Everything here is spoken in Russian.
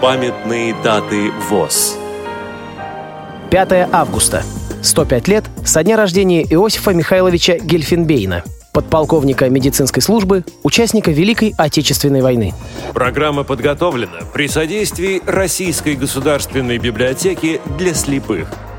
Памятные даты ВОЗ. 5 августа. 105 лет со дня рождения Иосифа Михайловича Гельфенбейна, подполковника медицинской службы, участника Великой Отечественной войны. Программа подготовлена при содействии Российской государственной библиотеки для слепых –